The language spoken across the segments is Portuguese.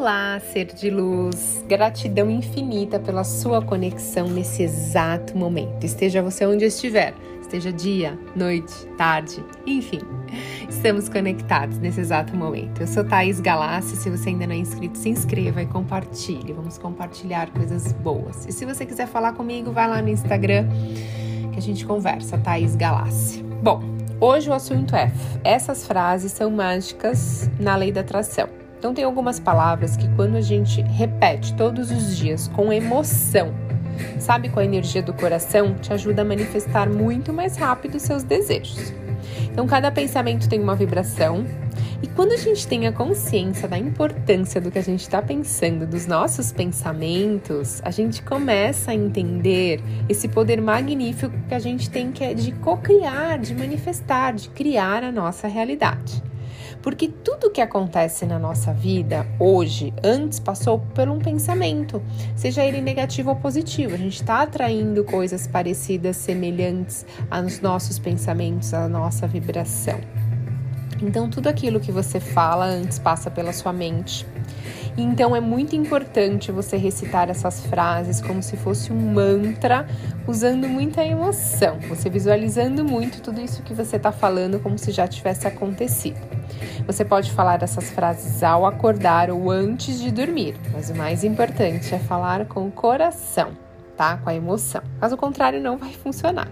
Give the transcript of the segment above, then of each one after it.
Olá, ser de luz. Gratidão infinita pela sua conexão nesse exato momento. Esteja você onde estiver, esteja dia, noite, tarde, enfim. Estamos conectados nesse exato momento. Eu sou Thaís Galassi. Se você ainda não é inscrito, se inscreva e compartilhe. Vamos compartilhar coisas boas. E se você quiser falar comigo, vai lá no Instagram que a gente conversa, Thaís Galassi. Bom, hoje o assunto é: essas frases são mágicas na lei da atração. Então, tem algumas palavras que, quando a gente repete todos os dias com emoção, sabe, com a energia do coração, te ajuda a manifestar muito mais rápido seus desejos. Então, cada pensamento tem uma vibração, e quando a gente tem a consciência da importância do que a gente está pensando, dos nossos pensamentos, a gente começa a entender esse poder magnífico que a gente tem que é de co-criar, de manifestar, de criar a nossa realidade. Porque tudo que acontece na nossa vida hoje, antes passou por um pensamento, seja ele negativo ou positivo. A gente está atraindo coisas parecidas, semelhantes aos nossos pensamentos, à nossa vibração. Então, tudo aquilo que você fala antes passa pela sua mente. Então é muito importante você recitar essas frases como se fosse um mantra, usando muita emoção, você visualizando muito tudo isso que você está falando como se já tivesse acontecido. Você pode falar essas frases ao acordar ou antes de dormir, mas o mais importante é falar com o coração, tá? Com a emoção. Caso contrário, não vai funcionar.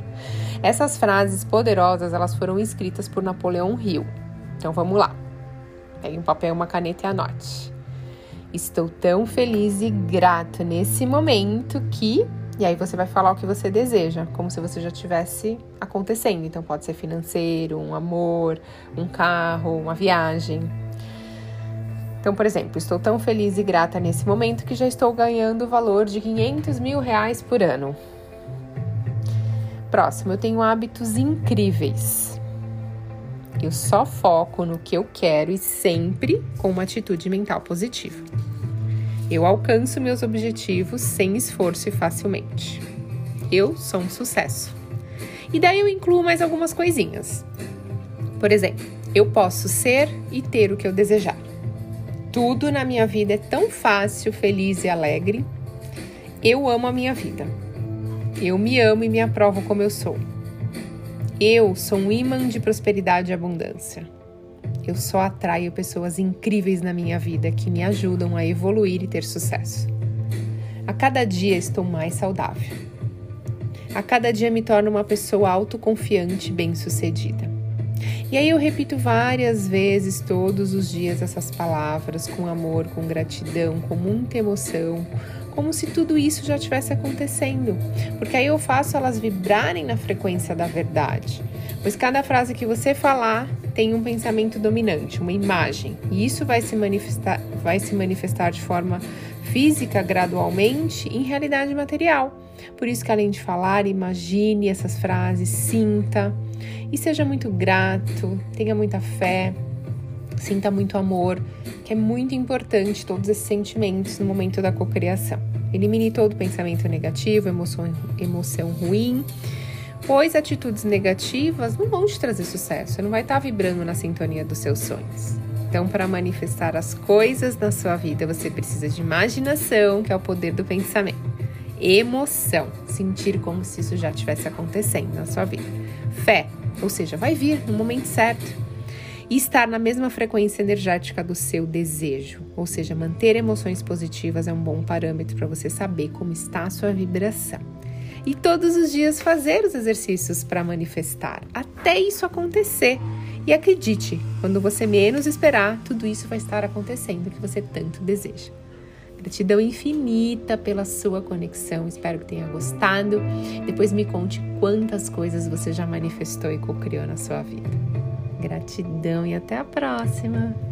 Essas frases poderosas, elas foram escritas por Napoleão Hill. Então vamos lá. Pegue um papel, uma caneta e anote. Estou tão feliz e grato nesse momento que e aí você vai falar o que você deseja, como se você já tivesse acontecendo. Então pode ser financeiro, um amor, um carro, uma viagem. Então, por exemplo, estou tão feliz e grata nesse momento que já estou ganhando o valor de 500 mil reais por ano. Próximo, eu tenho hábitos incríveis. Eu só foco no que eu quero e sempre com uma atitude mental positiva. Eu alcanço meus objetivos sem esforço e facilmente. Eu sou um sucesso. E daí eu incluo mais algumas coisinhas. Por exemplo, eu posso ser e ter o que eu desejar. Tudo na minha vida é tão fácil, feliz e alegre. Eu amo a minha vida. Eu me amo e me aprovo como eu sou. Eu sou um imã de prosperidade e abundância. Eu só atraio pessoas incríveis na minha vida que me ajudam a evoluir e ter sucesso. A cada dia estou mais saudável. A cada dia me torno uma pessoa autoconfiante e bem-sucedida. E aí eu repito várias vezes todos os dias essas palavras com amor, com gratidão, com muita emoção, como se tudo isso já tivesse acontecendo, porque aí eu faço elas vibrarem na frequência da verdade. Pois cada frase que você falar tem um pensamento dominante, uma imagem, e isso vai se manifestar, vai se manifestar de forma física gradualmente em realidade material. Por isso que além de falar, imagine essas frases, sinta e seja muito grato, tenha muita fé, sinta muito amor, que é muito importante todos esses sentimentos no momento da cocriação. Elimine todo pensamento negativo, emoção, emoção ruim pois atitudes negativas não vão te trazer sucesso, você não vai estar vibrando na sintonia dos seus sonhos. Então, para manifestar as coisas na sua vida, você precisa de imaginação, que é o poder do pensamento, emoção, sentir como se isso já estivesse acontecendo na sua vida, fé, ou seja, vai vir no momento certo. E estar na mesma frequência energética do seu desejo, ou seja, manter emoções positivas é um bom parâmetro para você saber como está a sua vibração e todos os dias fazer os exercícios para manifestar, até isso acontecer. E acredite, quando você menos esperar, tudo isso vai estar acontecendo que você tanto deseja. Gratidão infinita pela sua conexão. Espero que tenha gostado. Depois me conte quantas coisas você já manifestou e co-criou na sua vida. Gratidão e até a próxima!